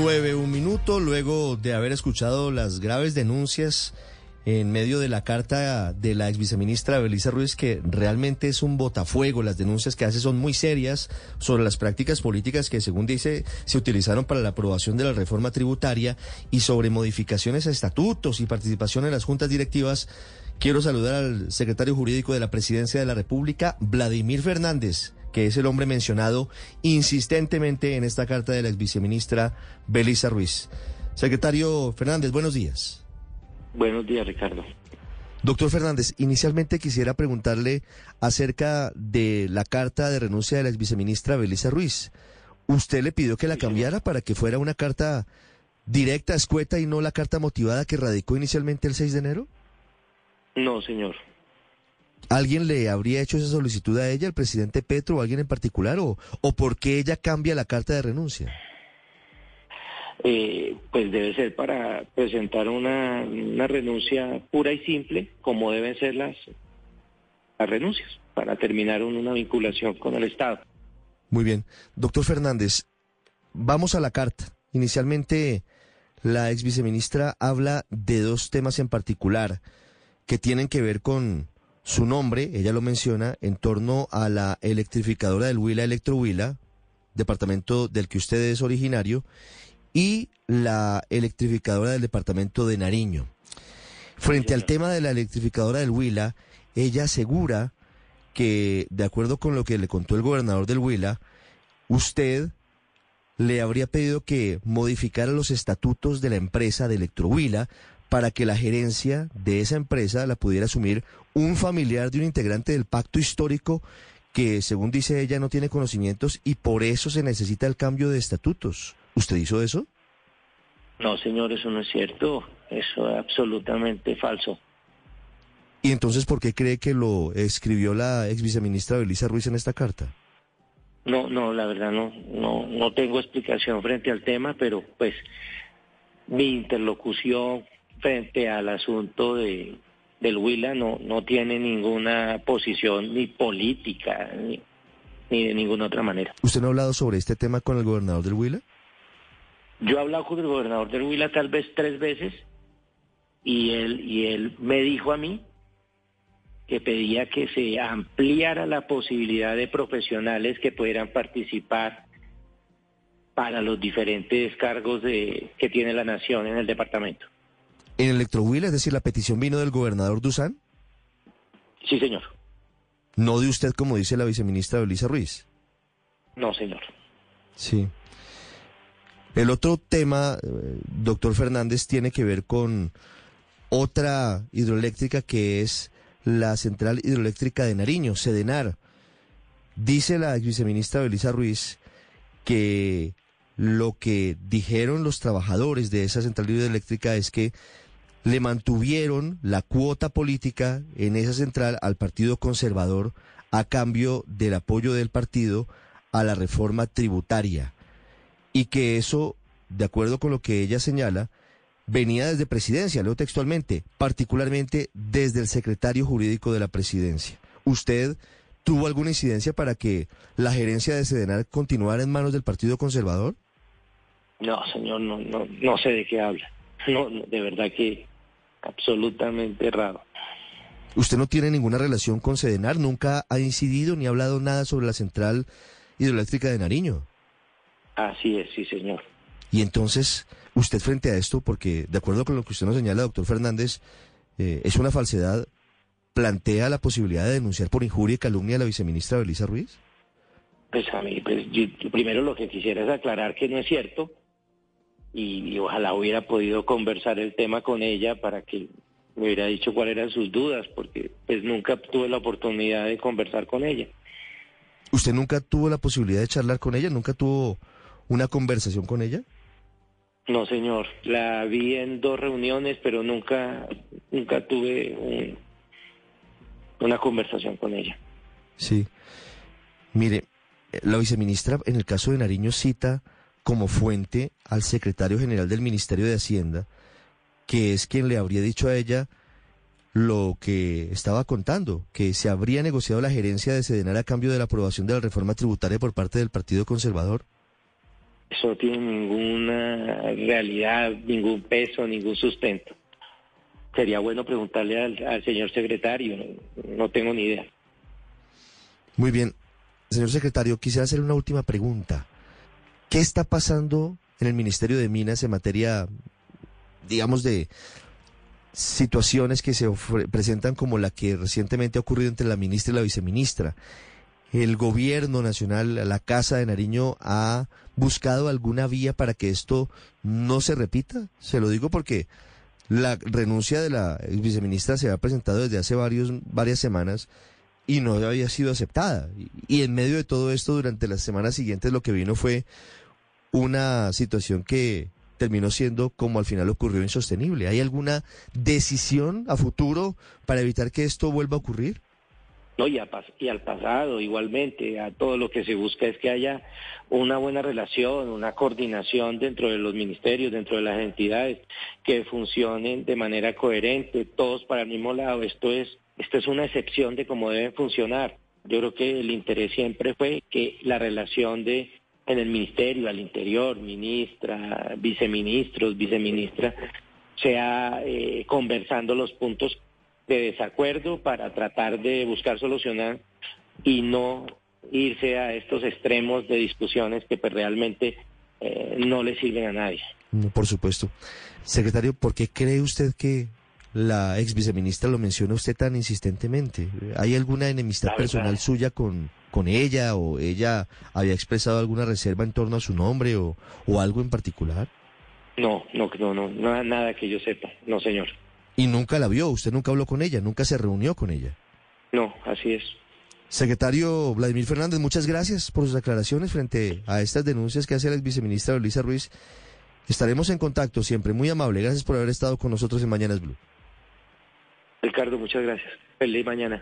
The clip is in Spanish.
Nueve, un minuto luego de haber escuchado las graves denuncias en medio de la carta de la ex viceministra Belisa Ruiz, que realmente es un botafuego. Las denuncias que hace son muy serias sobre las prácticas políticas que, según dice, se utilizaron para la aprobación de la reforma tributaria y sobre modificaciones a estatutos y participación en las juntas directivas. Quiero saludar al secretario jurídico de la Presidencia de la República, Vladimir Fernández que es el hombre mencionado insistentemente en esta carta de la ex viceministra Belisa Ruiz. Secretario Fernández, buenos días. Buenos días, Ricardo. Doctor Fernández, inicialmente quisiera preguntarle acerca de la carta de renuncia de la ex viceministra Belisa Ruiz. ¿Usted le pidió que la cambiara para que fuera una carta directa, escueta y no la carta motivada que radicó inicialmente el 6 de enero? No, señor. ¿Alguien le habría hecho esa solicitud a ella, el presidente Petro o alguien en particular? ¿O, o por qué ella cambia la carta de renuncia? Eh, pues debe ser para presentar una, una renuncia pura y simple, como deben ser las, las renuncias, para terminar una vinculación con el Estado. Muy bien. Doctor Fernández, vamos a la carta. Inicialmente, la ex viceministra habla de dos temas en particular que tienen que ver con su nombre, ella lo menciona, en torno a la electrificadora del Huila Electrohuila, departamento del que usted es originario, y la electrificadora del departamento de Nariño. Frente al tema de la electrificadora del Huila, ella asegura que, de acuerdo con lo que le contó el gobernador del Huila, usted le habría pedido que modificara los estatutos de la empresa de Electrohuila para que la gerencia de esa empresa la pudiera asumir un familiar de un integrante del pacto histórico que, según dice ella, no tiene conocimientos y por eso se necesita el cambio de estatutos. ¿Usted hizo eso? No, señor, eso no es cierto. Eso es absolutamente falso. ¿Y entonces por qué cree que lo escribió la ex viceministra Belisa Ruiz en esta carta? No, no, la verdad no, no, no tengo explicación frente al tema, pero pues mi interlocución frente al asunto de, del Huila no, no tiene ninguna posición ni política ni, de ninguna otra manera. ¿Usted no ha hablado sobre este tema con el gobernador del Huila? Yo he hablado con el gobernador del Huila tal vez tres veces y él, y él me dijo a mí que pedía que se ampliara la posibilidad de profesionales que pudieran participar para los diferentes cargos de, que tiene la nación en el departamento. ¿En Electrohuila, es decir, la petición vino del gobernador Dusan? Sí, señor. ¿No de usted, como dice la viceministra Belisa Ruiz? No, señor. Sí. El otro tema, eh, doctor Fernández, tiene que ver con otra hidroeléctrica que es la central hidroeléctrica de Nariño, Sedenar. Dice la viceministra Belisa Ruiz que lo que dijeron los trabajadores de esa central hidroeléctrica es que le mantuvieron la cuota política en esa central al Partido Conservador a cambio del apoyo del partido a la reforma tributaria y que eso, de acuerdo con lo que ella señala, venía desde presidencia, leo textualmente, particularmente desde el secretario jurídico de la presidencia. ¿Usted tuvo alguna incidencia para que la gerencia de Sedenar continuara en manos del Partido Conservador? No, señor, no, no, no sé de qué habla. No, de verdad que absolutamente errado. ¿Usted no tiene ninguna relación con Sedenar? ¿Nunca ha incidido ni ha hablado nada sobre la central hidroeléctrica de Nariño? Así es, sí, señor. Y entonces, usted frente a esto, porque de acuerdo con lo que usted nos señala, doctor Fernández, eh, es una falsedad, plantea la posibilidad de denunciar por injuria y calumnia a la viceministra Belisa Ruiz? Pues a mí, pues primero lo que quisiera es aclarar que no es cierto y, ojalá hubiera podido conversar el tema con ella para que me hubiera dicho cuáles eran sus dudas, porque pues nunca tuve la oportunidad de conversar con ella. ¿Usted nunca tuvo la posibilidad de charlar con ella? ¿Nunca tuvo una conversación con ella? No, señor. La vi en dos reuniones, pero nunca, nunca tuve una conversación con ella. Sí. Mire, la viceministra en el caso de Nariño cita como fuente al secretario general del Ministerio de Hacienda, que es quien le habría dicho a ella lo que estaba contando, que se habría negociado la gerencia de Sedenar a cambio de la aprobación de la reforma tributaria por parte del Partido Conservador. Eso no tiene ninguna realidad, ningún peso, ningún sustento. Sería bueno preguntarle al, señor secretario, no, tengo ni idea. Muy bien. Señor secretario, quisiera hacer una última pregunta. ¿Qué está pasando en el Ministerio de Minas en materia, digamos, de situaciones que se presentan como la que recientemente ha ocurrido entre la ministra y la viceministra? el gobierno nacional, la Casa de Nariño, ha buscado alguna vía para que esto no se repita? Se lo digo porque la renuncia de la viceministra se ha presentado desde hace varios, varias semanas y no había sido aceptada. Y, en medio de todo esto, durante las semanas siguientes, lo que vino fue una situación que terminó siendo, como al final ocurrió, insostenible. ¿Hay alguna decisión a futuro para evitar que esto vuelva a ocurrir? No, y, y al pasado igualmente, a todo lo que se busca es que haya una buena relación, una coordinación dentro de los ministerios, dentro de las entidades, que funcionen de manera coherente, todos para el mismo lado. Esto es, esto es una excepción de cómo deben funcionar. Yo creo que el interés siempre fue que la relación de en el ministerio, al interior, ministra, viceministros, viceministra, sea eh, conversando los puntos de desacuerdo para tratar de buscar solucionar y no irse a estos extremos de discusiones que pues, realmente eh, no le sirven a nadie. por supuesto. Secretario, ¿por qué cree usted que la ex viceministra lo menciona usted tan insistentemente? ¿Hay alguna enemistad personal suya con, con ella o ella había expresado alguna reserva en torno a su nombre o, o algo en particular? No, no, no, no, nada, nada que yo sepa, no señor. Y nunca la vio, usted nunca habló con ella, nunca se reunió con ella. No, así es. Secretario Vladimir Fernández, muchas gracias por sus aclaraciones frente a estas denuncias que hace la viceministra Luisa Ruiz. Estaremos en contacto siempre. Muy amable. Gracias por haber estado con nosotros en Mañanas Blue. Ricardo, muchas gracias. Feliz mañana.